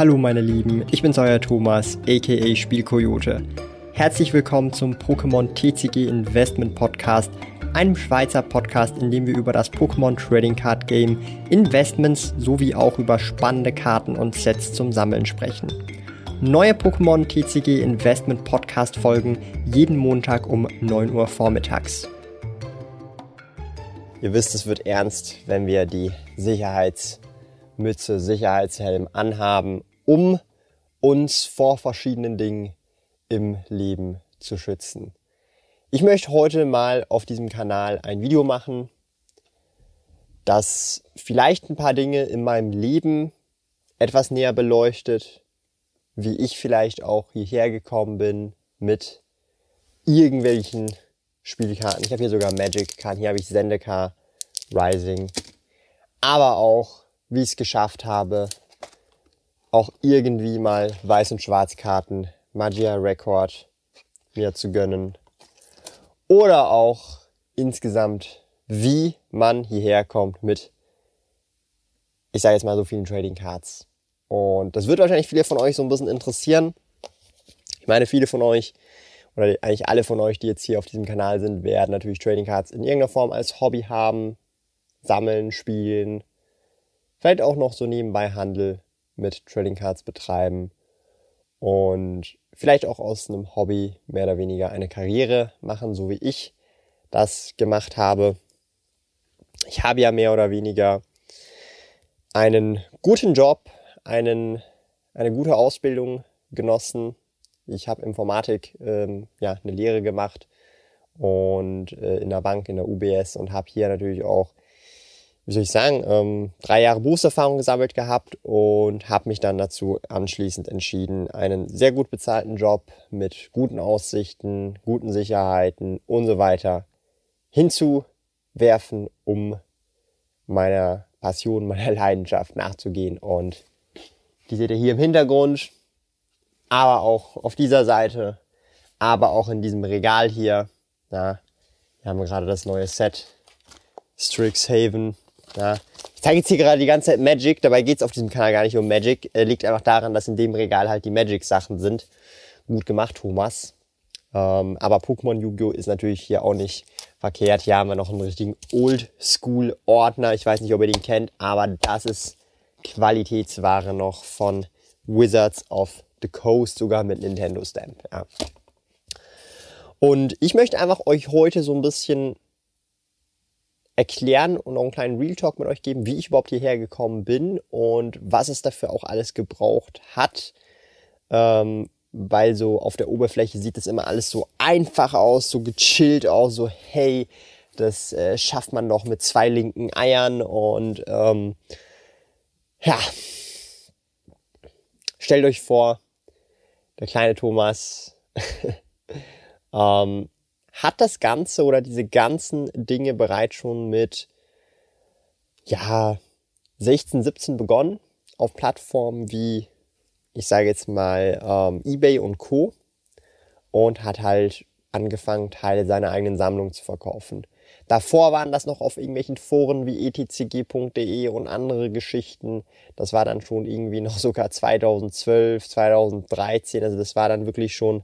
Hallo meine Lieben, ich bin's euer Thomas, aka Spielkoyote. Herzlich willkommen zum Pokémon TCG Investment Podcast, einem Schweizer Podcast, in dem wir über das Pokémon Trading Card Game, Investments sowie auch über spannende Karten und Sets zum Sammeln sprechen. Neue Pokémon TCG Investment Podcast folgen jeden Montag um 9 Uhr vormittags. Ihr wisst, es wird ernst, wenn wir die Sicherheitsmütze, Sicherheitshelm anhaben, um uns vor verschiedenen Dingen im Leben zu schützen. Ich möchte heute mal auf diesem Kanal ein Video machen, das vielleicht ein paar Dinge in meinem Leben etwas näher beleuchtet, wie ich vielleicht auch hierher gekommen bin mit irgendwelchen Spielkarten. Ich habe hier sogar Magic-Karten, hier habe ich Zendikar, Rising. Aber auch, wie ich es geschafft habe, auch irgendwie mal Weiß- und Schwarzkarten, Magia Record mir zu gönnen. Oder auch insgesamt, wie man hierher kommt mit, ich sage jetzt mal so vielen Trading Cards. Und das wird wahrscheinlich viele von euch so ein bisschen interessieren. Ich meine, viele von euch oder eigentlich alle von euch, die jetzt hier auf diesem Kanal sind, werden natürlich Trading Cards in irgendeiner Form als Hobby haben, sammeln, spielen, vielleicht auch noch so nebenbei Handel mit Trading Cards betreiben und vielleicht auch aus einem Hobby mehr oder weniger eine Karriere machen, so wie ich das gemacht habe. Ich habe ja mehr oder weniger einen guten Job, einen, eine gute Ausbildung genossen, ich habe Informatik, ähm, ja, eine Lehre gemacht und äh, in der Bank, in der UBS und habe hier natürlich auch, wie soll ich sagen, ähm, drei Jahre Berufserfahrung gesammelt gehabt und habe mich dann dazu anschließend entschieden, einen sehr gut bezahlten Job mit guten Aussichten, guten Sicherheiten und so weiter hinzuwerfen, um meiner Passion, meiner Leidenschaft nachzugehen. Und die seht ihr hier im Hintergrund aber auch auf dieser Seite, aber auch in diesem Regal hier. Wir haben gerade das neue Set Strixhaven. Ja. Ich zeige jetzt hier gerade die ganze Zeit Magic, dabei geht es auf diesem Kanal gar nicht um Magic. Äh, liegt einfach daran, dass in dem Regal halt die Magic-Sachen sind. Gut gemacht, Thomas. Ähm, aber Pokémon Yu-Gi-Oh! ist natürlich hier auch nicht verkehrt. Hier haben wir noch einen richtigen Oldschool-Ordner. Ich weiß nicht, ob ihr den kennt, aber das ist Qualitätsware noch von Wizards of the Coast, sogar mit Nintendo Stamp. Ja. Und ich möchte einfach euch heute so ein bisschen erklären und auch einen kleinen Real Talk mit euch geben, wie ich überhaupt hierher gekommen bin und was es dafür auch alles gebraucht hat. Ähm, weil so auf der Oberfläche sieht das immer alles so einfach aus, so gechillt aus, so hey, das äh, schafft man doch mit zwei linken Eiern und ähm, ja, stellt euch vor, der kleine Thomas ähm, hat das Ganze oder diese ganzen Dinge bereits schon mit, ja, 16, 17 begonnen auf Plattformen wie, ich sage jetzt mal, ähm, eBay und Co. Und hat halt angefangen, Teile seiner eigenen Sammlung zu verkaufen. Davor waren das noch auf irgendwelchen Foren wie etcg.de und andere Geschichten. Das war dann schon irgendwie noch sogar 2012, 2013. Also das war dann wirklich schon,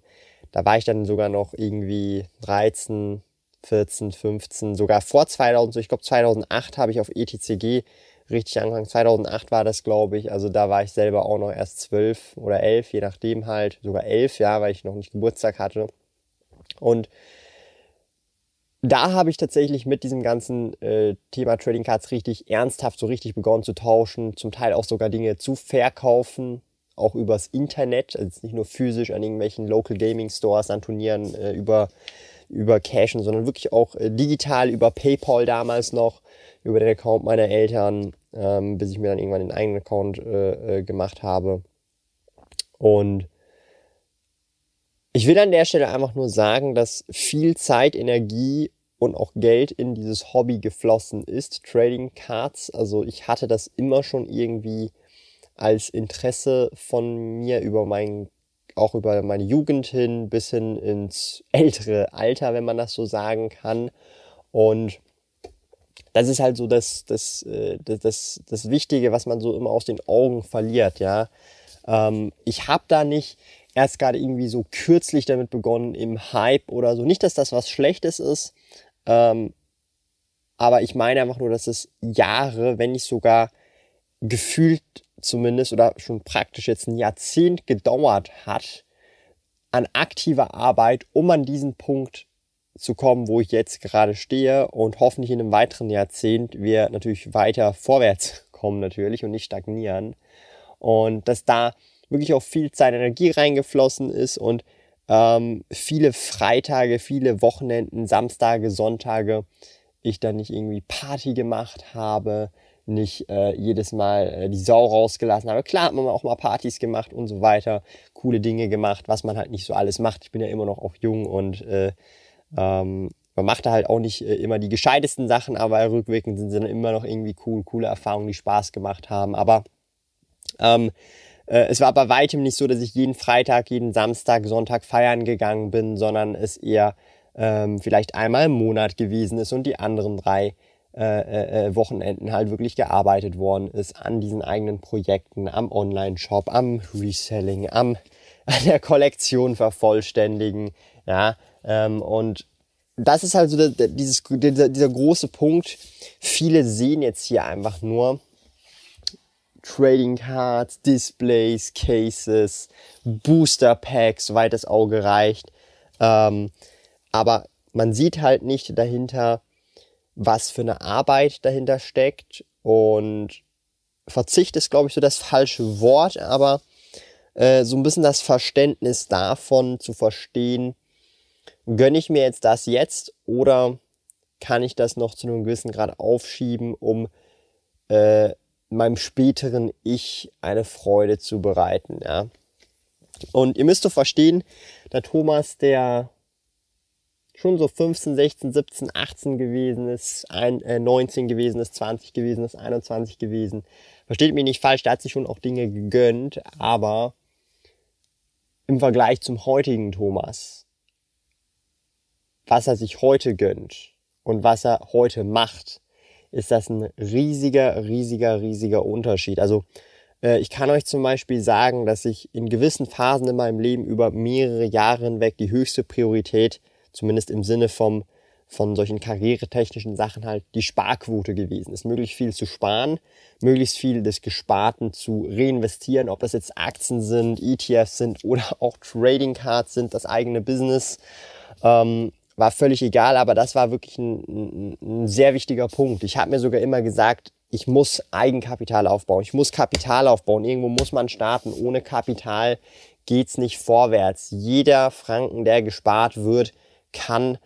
da war ich dann sogar noch irgendwie 13, 14, 15, sogar vor 2000. Ich glaube 2008 habe ich auf etcg richtig angefangen. 2008 war das, glaube ich. Also da war ich selber auch noch erst 12 oder 11, je nachdem halt. Sogar 11, ja, weil ich noch nicht Geburtstag hatte. Und da habe ich tatsächlich mit diesem ganzen äh, Thema Trading Cards richtig ernsthaft so richtig begonnen zu tauschen, zum Teil auch sogar Dinge zu verkaufen, auch übers Internet, also nicht nur physisch an irgendwelchen Local Gaming Stores, an Turnieren äh, über über Cashen, sondern wirklich auch äh, digital über PayPal damals noch, über den Account meiner Eltern, ähm, bis ich mir dann irgendwann den eigenen Account äh, äh, gemacht habe. Und ich will an der Stelle einfach nur sagen, dass viel Zeit, Energie und auch Geld in dieses Hobby geflossen ist, Trading Cards. Also ich hatte das immer schon irgendwie als Interesse von mir über mein, auch über meine Jugend hin bis hin ins ältere Alter, wenn man das so sagen kann. Und das ist halt so das, das, äh, das, das, das Wichtige, was man so immer aus den Augen verliert, ja. Ähm, ich habe da nicht erst gerade irgendwie so kürzlich damit begonnen im Hype oder so. Nicht, dass das was Schlechtes ist, ähm, aber ich meine einfach nur, dass es Jahre, wenn nicht sogar gefühlt zumindest oder schon praktisch jetzt ein Jahrzehnt gedauert hat an aktiver Arbeit, um an diesen Punkt zu kommen, wo ich jetzt gerade stehe und hoffentlich in einem weiteren Jahrzehnt wir natürlich weiter vorwärts kommen natürlich und nicht stagnieren. Und dass da wirklich auch viel Zeit Energie reingeflossen ist und ähm, viele Freitage, viele Wochenenden, Samstage, Sonntage ich dann nicht irgendwie Party gemacht habe, nicht äh, jedes Mal äh, die Sau rausgelassen habe. Klar hat man auch mal Partys gemacht und so weiter, coole Dinge gemacht, was man halt nicht so alles macht. Ich bin ja immer noch auch jung und äh, ähm, man macht da halt auch nicht äh, immer die gescheitesten Sachen, aber rückwirkend sind sie dann immer noch irgendwie cool, coole Erfahrungen, die Spaß gemacht haben. Aber ähm, äh, es war bei weitem nicht so, dass ich jeden Freitag, jeden Samstag, Sonntag feiern gegangen bin, sondern es eher ähm, vielleicht einmal im Monat gewesen ist und die anderen drei äh, äh, äh, Wochenenden halt wirklich gearbeitet worden ist an diesen eigenen Projekten, am Online-Shop, am Reselling, am an der Kollektion vervollständigen, ja, ähm, und das ist halt so der, der, dieses, dieser, dieser große Punkt. Viele sehen jetzt hier einfach nur Trading Cards, Displays, Cases, Booster Packs, soweit das Auge reicht. Ähm, aber man sieht halt nicht dahinter, was für eine Arbeit dahinter steckt. Und Verzicht ist, glaube ich, so das falsche Wort, aber äh, so ein bisschen das Verständnis davon zu verstehen, gönne ich mir jetzt das jetzt oder kann ich das noch zu einem gewissen Grad aufschieben, um äh, meinem späteren Ich eine Freude zu bereiten. Ja? Und ihr müsst doch verstehen, der Thomas, der schon so 15, 16, 17, 18 gewesen ist, ein, äh, 19 gewesen ist, 20 gewesen ist, 21 gewesen. Versteht mich nicht falsch, der hat sich schon auch Dinge gegönnt, aber im Vergleich zum heutigen Thomas, was er sich heute gönnt und was er heute macht, ist das ein riesiger, riesiger, riesiger Unterschied. Also äh, ich kann euch zum Beispiel sagen, dass ich in gewissen Phasen in meinem Leben über mehrere Jahre hinweg die höchste Priorität zumindest im Sinne vom, von solchen karrieretechnischen Sachen halt die Sparquote gewesen ist. Möglichst viel zu sparen, möglichst viel des Gesparten zu reinvestieren, ob das jetzt Aktien sind, ETFs sind oder auch Trading Cards sind, das eigene Business. Ähm, war völlig egal, aber das war wirklich ein, ein, sehr wichtiger Punkt. Ich habe mir sogar immer gesagt, ich muss Eigenkapital aufbauen, ich muss Kapital aufbauen, irgendwo muss man starten. Ohne Kapital geht's nicht vorwärts. Jeder Franken, der gespart wird, kann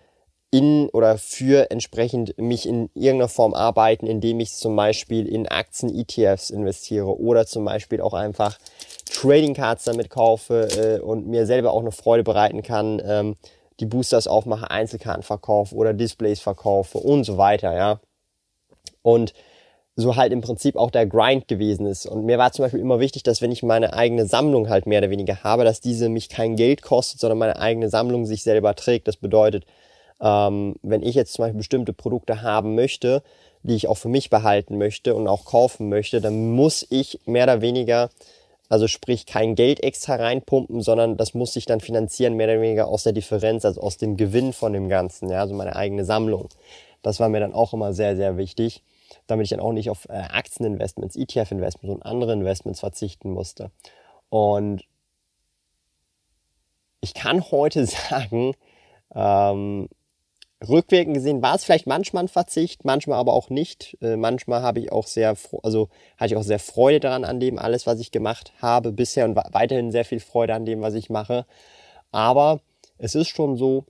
in oder für entsprechend mich in irgendeiner Form arbeiten, indem ich zum Beispiel in Aktien, ETFs investiere oder zum Beispiel auch einfach Trading Cards damit kaufe äh, und mir selber auch eine Freude bereiten kann, ähm, die Boosters aufmache, Einzelkarten verkaufe oder Displays verkaufe und so weiter, ja. Und so halt im Prinzip auch der Grind gewesen ist. Und mir war zum Beispiel immer wichtig, dass wenn ich meine eigene Sammlung halt mehr oder weniger habe, dass diese mich kein Geld kostet, sondern meine eigene Sammlung sich selber trägt. Das bedeutet, ähm, wenn ich jetzt zum Beispiel bestimmte Produkte haben möchte, die ich auch für mich behalten möchte und auch kaufen möchte, dann muss ich mehr oder weniger, also sprich kein Geld extra reinpumpen, sondern das muss sich dann finanzieren, mehr oder weniger aus der Differenz, also aus dem Gewinn von dem Ganzen, ja, also meine eigene Sammlung. Das war mir dann auch immer sehr, sehr wichtig damit ich dann auch nicht auf äh, Aktieninvestments, ETF-Investments und andere Investments verzichten musste. Und ich kann heute sagen, ähm, rückwirkend gesehen war es vielleicht manchmal ein Verzicht, manchmal aber auch nicht. Äh, manchmal habe ich auch sehr, also hatte ich auch sehr Freude daran an dem alles, was ich gemacht habe bisher und weiterhin sehr viel Freude an dem, was ich mache. Aber es ist schon so,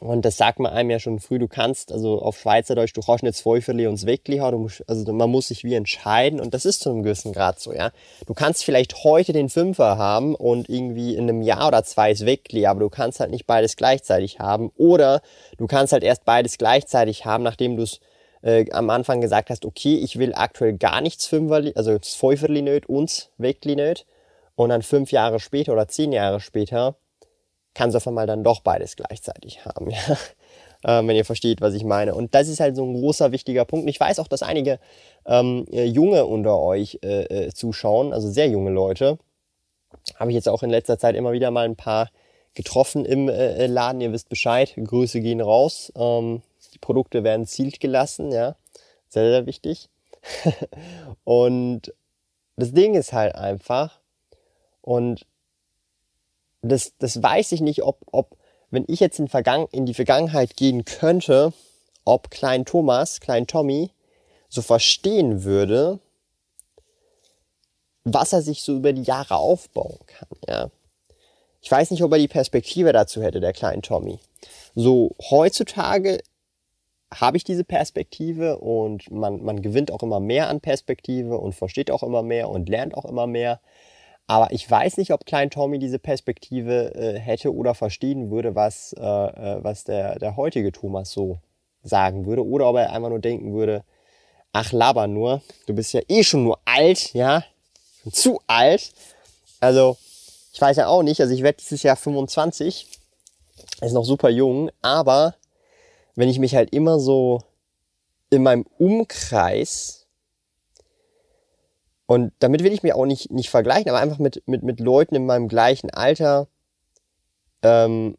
und das sagt man einem ja schon früh, du kannst, also auf Schweizerdeutsch, du kannst nicht Viertel und Weckli haben, also man muss sich wie entscheiden und das ist zu einem gewissen Grad so, ja. Du kannst vielleicht heute den Fünfer haben und irgendwie in einem Jahr oder zwei ist Weckli, aber du kannst halt nicht beides gleichzeitig haben oder du kannst halt erst beides gleichzeitig haben, nachdem du es äh, am Anfang gesagt hast, okay, ich will aktuell gar nichts Fünferli, also Viertel nicht und Weckli nicht und dann fünf Jahre später oder zehn Jahre später kannst du auf einmal dann doch beides gleichzeitig haben, ja? ähm, wenn ihr versteht, was ich meine. Und das ist halt so ein großer, wichtiger Punkt. ich weiß auch, dass einige ähm, äh, Junge unter euch äh, äh, zuschauen, also sehr junge Leute. Habe ich jetzt auch in letzter Zeit immer wieder mal ein paar getroffen im äh, Laden. Ihr wisst Bescheid. Grüße gehen raus. Ähm, die Produkte werden zielt gelassen, ja. Sehr, sehr wichtig. und das Ding ist halt einfach, und das, das weiß ich nicht, ob, ob, wenn ich jetzt in, Vergangen, in die Vergangenheit gehen könnte, ob Klein Thomas, Klein Tommy so verstehen würde, was er sich so über die Jahre aufbauen kann, ja. Ich weiß nicht, ob er die Perspektive dazu hätte, der kleine Tommy. So, heutzutage habe ich diese Perspektive und man, man gewinnt auch immer mehr an Perspektive und versteht auch immer mehr und lernt auch immer mehr. Aber ich weiß nicht, ob Klein Tommy diese Perspektive äh, hätte oder verstehen würde, was, äh, äh, was der, der heutige Thomas so sagen würde. Oder ob er einfach nur denken würde, ach laber nur, du bist ja eh schon nur alt, ja, zu alt. Also, ich weiß ja auch nicht, also ich werde dieses Jahr 25, ist noch super jung, aber wenn ich mich halt immer so in meinem Umkreis und damit will ich mich auch nicht, nicht vergleichen, aber einfach mit, mit, mit Leuten in meinem gleichen Alter ähm,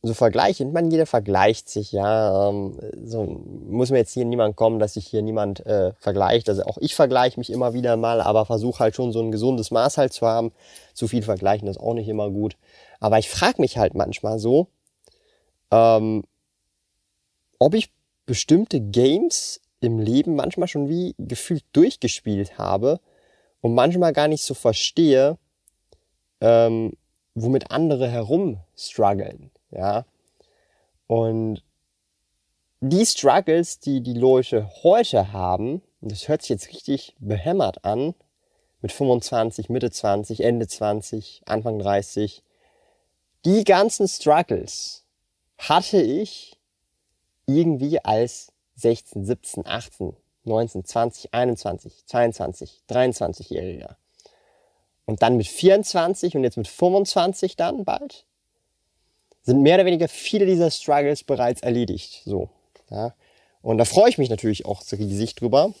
so vergleiche. Ich meine, jeder vergleicht sich, ja. Ähm, so muss mir jetzt hier niemand kommen, dass sich hier niemand äh, vergleicht. Also auch ich vergleiche mich immer wieder mal, aber versuche halt schon so ein gesundes Maß halt zu haben. Zu viel vergleichen ist auch nicht immer gut. Aber ich frage mich halt manchmal so, ähm, ob ich bestimmte Games im Leben manchmal schon wie gefühlt durchgespielt habe und manchmal gar nicht so verstehe, ähm, womit andere herumstruggeln. Ja. Und die Struggles, die die Leute heute haben, und das hört sich jetzt richtig behämmert an, mit 25, Mitte 20, Ende 20, Anfang 30, die ganzen Struggles hatte ich irgendwie als 16, 17, 18, 19, 20, 21, 22, 23-Jähriger. Und dann mit 24 und jetzt mit 25 dann bald, sind mehr oder weniger viele dieser Struggles bereits erledigt. So, ja. Und da freue ich mich natürlich auch so riesig drüber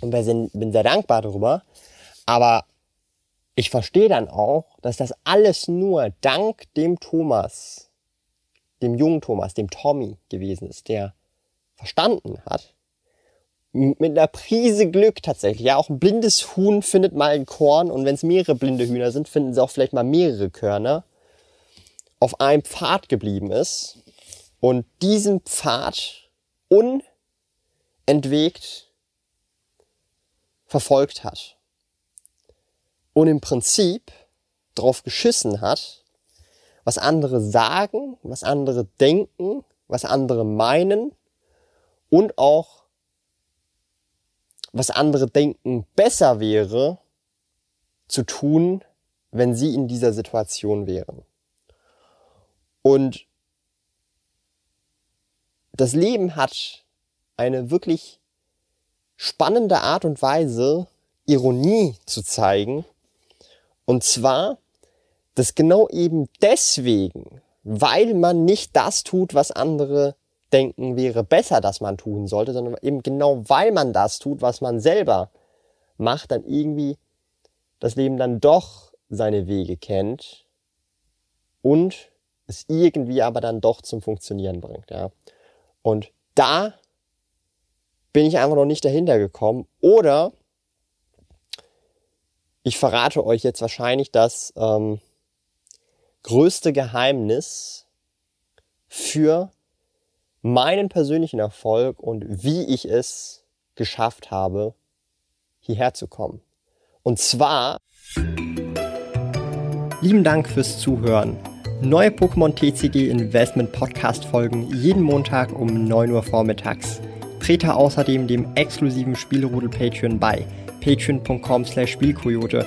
und bin sehr dankbar darüber. Aber ich verstehe dann auch, dass das alles nur dank dem Thomas, dem jungen Thomas, dem Tommy gewesen ist, der verstanden hat. Mit einer Prise Glück tatsächlich. Ja, auch ein blindes Huhn findet mal ein Korn und wenn es mehrere blinde Hühner sind, finden sie auch vielleicht mal mehrere Körner auf einem Pfad geblieben ist und diesen Pfad unentwegt verfolgt hat und im Prinzip drauf geschissen hat, was andere sagen, was andere denken, was andere meinen und auch was andere denken besser wäre zu tun, wenn sie in dieser Situation wären. Und das Leben hat eine wirklich spannende Art und Weise, Ironie zu zeigen. Und zwar, dass genau eben deswegen, weil man nicht das tut, was andere denken wäre besser, dass man tun sollte, sondern eben genau weil man das tut, was man selber macht, dann irgendwie das Leben dann doch seine Wege kennt und es irgendwie aber dann doch zum Funktionieren bringt, ja. Und da bin ich einfach noch nicht dahinter gekommen. Oder ich verrate euch jetzt wahrscheinlich das ähm, größte Geheimnis für meinen persönlichen Erfolg und wie ich es geschafft habe, hierher zu kommen. Und zwar. Lieben Dank fürs Zuhören. Neue Pokémon TCG Investment Podcast Folgen jeden Montag um 9 Uhr vormittags. Trete außerdem dem exklusiven Spielrudel Patreon bei patreon.com slash Spielkoyote